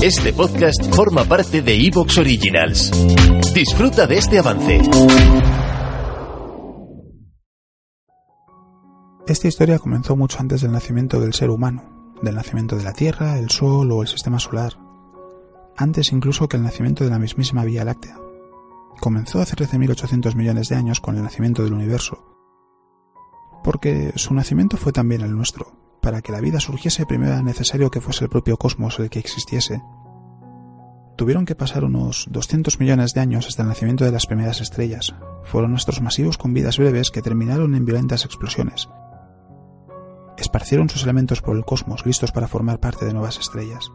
Este podcast forma parte de Evox Originals. Disfruta de este avance. Esta historia comenzó mucho antes del nacimiento del ser humano, del nacimiento de la Tierra, el Sol o el Sistema Solar, antes incluso que el nacimiento de la mismísima Vía Láctea. Comenzó hace 13.800 millones de años con el nacimiento del universo, porque su nacimiento fue también el nuestro, para que la vida surgiese primero era necesario que fuese el propio cosmos el que existiese. Tuvieron que pasar unos 200 millones de años hasta el nacimiento de las primeras estrellas. Fueron nuestros masivos con vidas breves que terminaron en violentas explosiones. Esparcieron sus elementos por el cosmos, listos para formar parte de nuevas estrellas.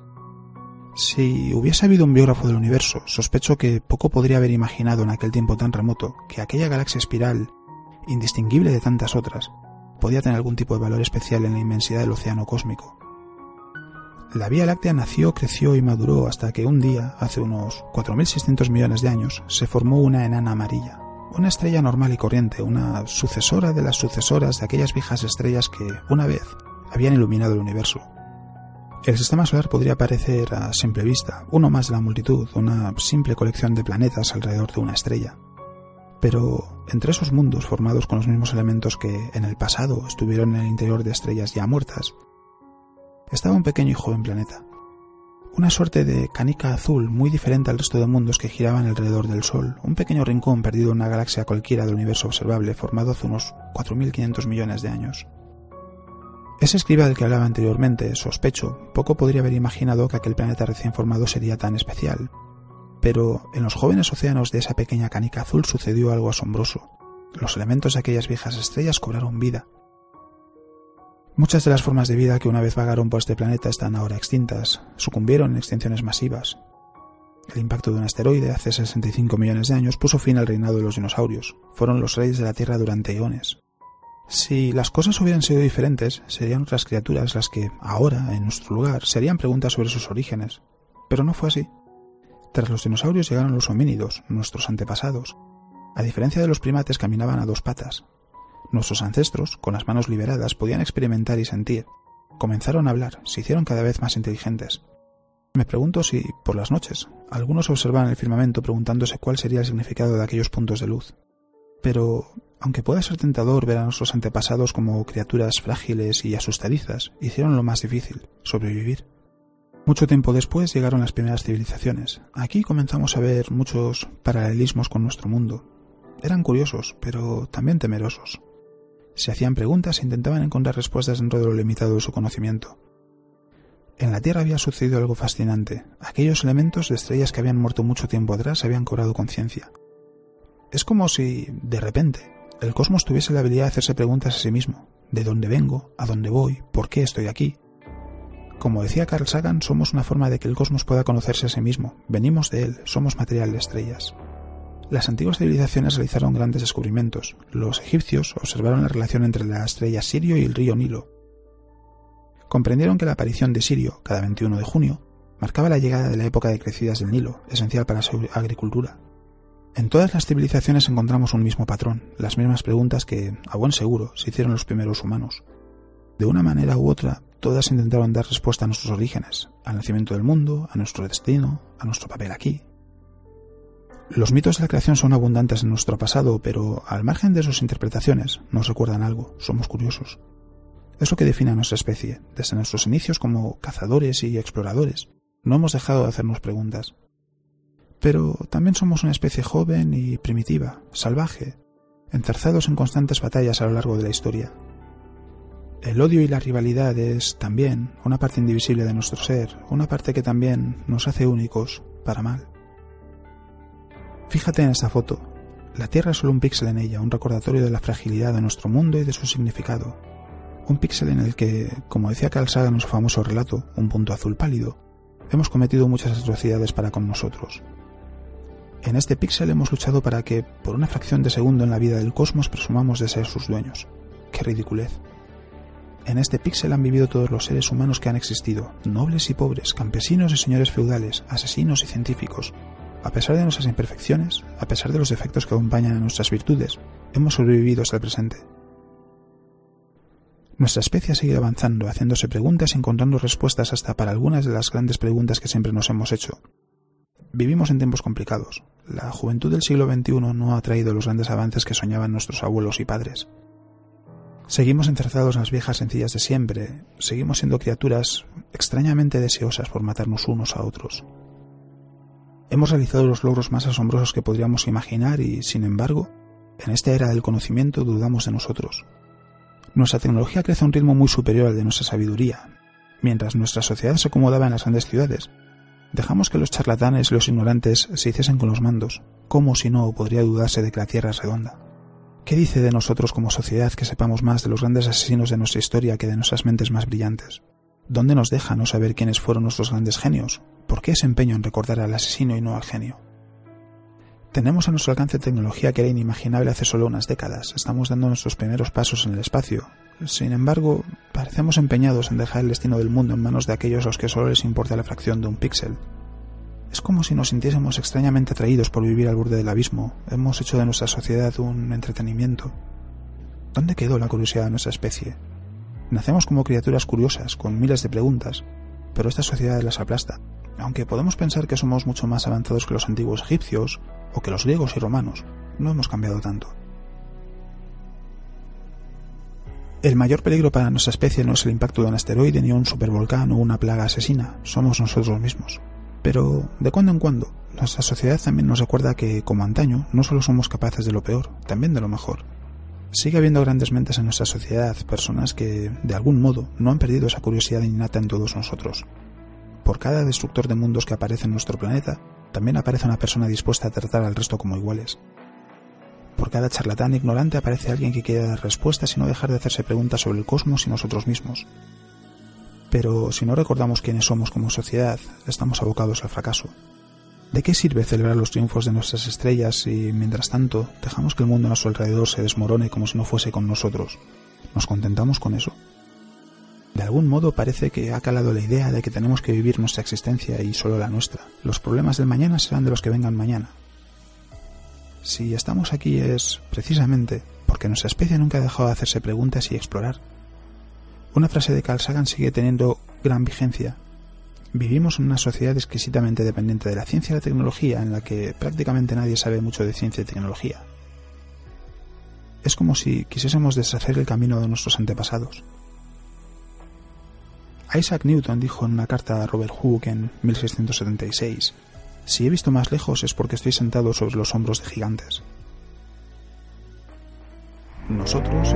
Si hubiese habido un biógrafo del universo, sospecho que poco podría haber imaginado en aquel tiempo tan remoto que aquella galaxia espiral, indistinguible de tantas otras, podía tener algún tipo de valor especial en la inmensidad del océano cósmico. La Vía Láctea nació, creció y maduró hasta que un día, hace unos 4.600 millones de años, se formó una enana amarilla, una estrella normal y corriente, una sucesora de las sucesoras de aquellas viejas estrellas que, una vez, habían iluminado el universo. El sistema solar podría parecer a simple vista uno más de la multitud, una simple colección de planetas alrededor de una estrella. Pero entre esos mundos formados con los mismos elementos que en el pasado estuvieron en el interior de estrellas ya muertas, estaba un pequeño y joven planeta. Una suerte de canica azul muy diferente al resto de mundos que giraban alrededor del Sol, un pequeño rincón perdido en una galaxia cualquiera del universo observable formado hace unos 4.500 millones de años. Ese escriba del que hablaba anteriormente, sospecho, poco podría haber imaginado que aquel planeta recién formado sería tan especial, pero en los jóvenes océanos de esa pequeña canica azul sucedió algo asombroso. Los elementos de aquellas viejas estrellas cobraron vida. Muchas de las formas de vida que una vez vagaron por este planeta están ahora extintas, sucumbieron en extinciones masivas. El impacto de un asteroide hace 65 millones de años puso fin al reinado de los dinosaurios. Fueron los reyes de la Tierra durante eones. Si las cosas hubieran sido diferentes, serían otras criaturas las que, ahora, en nuestro lugar, se harían preguntas sobre sus orígenes. Pero no fue así. Tras los dinosaurios llegaron los homínidos, nuestros antepasados. A diferencia de los primates, caminaban a dos patas. Nuestros ancestros, con las manos liberadas, podían experimentar y sentir. Comenzaron a hablar, se hicieron cada vez más inteligentes. Me pregunto si, por las noches, algunos observaban el firmamento preguntándose cuál sería el significado de aquellos puntos de luz. Pero, aunque pueda ser tentador ver a nuestros antepasados como criaturas frágiles y asustadizas, hicieron lo más difícil, sobrevivir. Mucho tiempo después llegaron las primeras civilizaciones. Aquí comenzamos a ver muchos paralelismos con nuestro mundo. Eran curiosos, pero también temerosos. Se hacían preguntas e intentaban encontrar respuestas dentro de lo limitado de su conocimiento. En la Tierra había sucedido algo fascinante. Aquellos elementos de estrellas que habían muerto mucho tiempo atrás habían cobrado conciencia. Es como si, de repente, el cosmos tuviese la habilidad de hacerse preguntas a sí mismo. ¿De dónde vengo? ¿A dónde voy? ¿Por qué estoy aquí? Como decía Carl Sagan, somos una forma de que el cosmos pueda conocerse a sí mismo. Venimos de él, somos material de estrellas. Las antiguas civilizaciones realizaron grandes descubrimientos. Los egipcios observaron la relación entre la estrella Sirio y el río Nilo. Comprendieron que la aparición de Sirio, cada 21 de junio, marcaba la llegada de la época de crecidas del Nilo, esencial para su agricultura. En todas las civilizaciones encontramos un mismo patrón, las mismas preguntas que, a buen seguro, se hicieron los primeros humanos. De una manera u otra, todas intentaron dar respuesta a nuestros orígenes, al nacimiento del mundo, a nuestro destino, a nuestro papel aquí. Los mitos de la creación son abundantes en nuestro pasado, pero al margen de sus interpretaciones nos recuerdan algo, somos curiosos. Es lo que define a nuestra especie, desde nuestros inicios como cazadores y exploradores. No hemos dejado de hacernos preguntas. Pero también somos una especie joven y primitiva, salvaje, encerzados en constantes batallas a lo largo de la historia, el odio y la rivalidad es también una parte indivisible de nuestro ser, una parte que también nos hace únicos para mal. Fíjate en esta foto. La Tierra es solo un píxel en ella, un recordatorio de la fragilidad de nuestro mundo y de su significado. Un píxel en el que, como decía Carl en su famoso relato, un punto azul pálido, hemos cometido muchas atrocidades para con nosotros. En este píxel hemos luchado para que, por una fracción de segundo en la vida del cosmos, presumamos de ser sus dueños. ¡Qué ridiculez! En este píxel han vivido todos los seres humanos que han existido, nobles y pobres, campesinos y señores feudales, asesinos y científicos. A pesar de nuestras imperfecciones, a pesar de los defectos que acompañan a nuestras virtudes, hemos sobrevivido hasta el presente. Nuestra especie ha seguido avanzando, haciéndose preguntas y encontrando respuestas hasta para algunas de las grandes preguntas que siempre nos hemos hecho. Vivimos en tiempos complicados. La juventud del siglo XXI no ha traído los grandes avances que soñaban nuestros abuelos y padres. Seguimos encerrados en las viejas sencillas de siempre, seguimos siendo criaturas extrañamente deseosas por matarnos unos a otros. Hemos realizado los logros más asombrosos que podríamos imaginar y, sin embargo, en esta era del conocimiento dudamos de nosotros. Nuestra tecnología crece a un ritmo muy superior al de nuestra sabiduría. Mientras nuestra sociedad se acomodaba en las grandes ciudades, dejamos que los charlatanes y los ignorantes se hiciesen con los mandos. ¿Cómo si no podría dudarse de que la Tierra es redonda? ¿Qué dice de nosotros como sociedad que sepamos más de los grandes asesinos de nuestra historia que de nuestras mentes más brillantes? ¿Dónde nos deja no saber quiénes fueron nuestros grandes genios? ¿Por qué ese empeño en recordar al asesino y no al genio? Tenemos a nuestro alcance tecnología que era inimaginable hace solo unas décadas. Estamos dando nuestros primeros pasos en el espacio. Sin embargo, parecemos empeñados en dejar el destino del mundo en manos de aquellos a los que solo les importa la fracción de un píxel. Es como si nos sintiésemos extrañamente atraídos por vivir al borde del abismo. Hemos hecho de nuestra sociedad un entretenimiento. ¿Dónde quedó la curiosidad de nuestra especie? Nacemos como criaturas curiosas, con miles de preguntas, pero esta sociedad las aplasta. Aunque podemos pensar que somos mucho más avanzados que los antiguos egipcios o que los griegos y romanos, no hemos cambiado tanto. El mayor peligro para nuestra especie no es el impacto de un asteroide ni un supervolcán o una plaga asesina, somos nosotros mismos. Pero, de cuando en cuando, nuestra sociedad también nos recuerda que, como antaño, no solo somos capaces de lo peor, también de lo mejor. Sigue habiendo grandes mentes en nuestra sociedad, personas que, de algún modo, no han perdido esa curiosidad innata en todos nosotros. Por cada destructor de mundos que aparece en nuestro planeta, también aparece una persona dispuesta a tratar al resto como iguales. Por cada charlatán ignorante aparece alguien que quiere dar respuestas y no dejar de hacerse preguntas sobre el cosmos y nosotros mismos. Pero si no recordamos quiénes somos como sociedad, estamos abocados al fracaso. ¿De qué sirve celebrar los triunfos de nuestras estrellas si, mientras tanto, dejamos que el mundo a nuestro alrededor se desmorone como si no fuese con nosotros? ¿Nos contentamos con eso? De algún modo parece que ha calado la idea de que tenemos que vivir nuestra existencia y solo la nuestra. Los problemas del mañana serán de los que vengan mañana. Si estamos aquí es, precisamente, porque nuestra especie nunca ha dejado de hacerse preguntas y explorar. Una frase de Carl Sagan sigue teniendo gran vigencia Vivimos en una sociedad exquisitamente dependiente de la ciencia y la tecnología en la que prácticamente nadie sabe mucho de ciencia y tecnología. Es como si quisiésemos deshacer el camino de nuestros antepasados. Isaac Newton dijo en una carta a Robert Hooke en 1676, Si he visto más lejos es porque estoy sentado sobre los hombros de gigantes nosotros.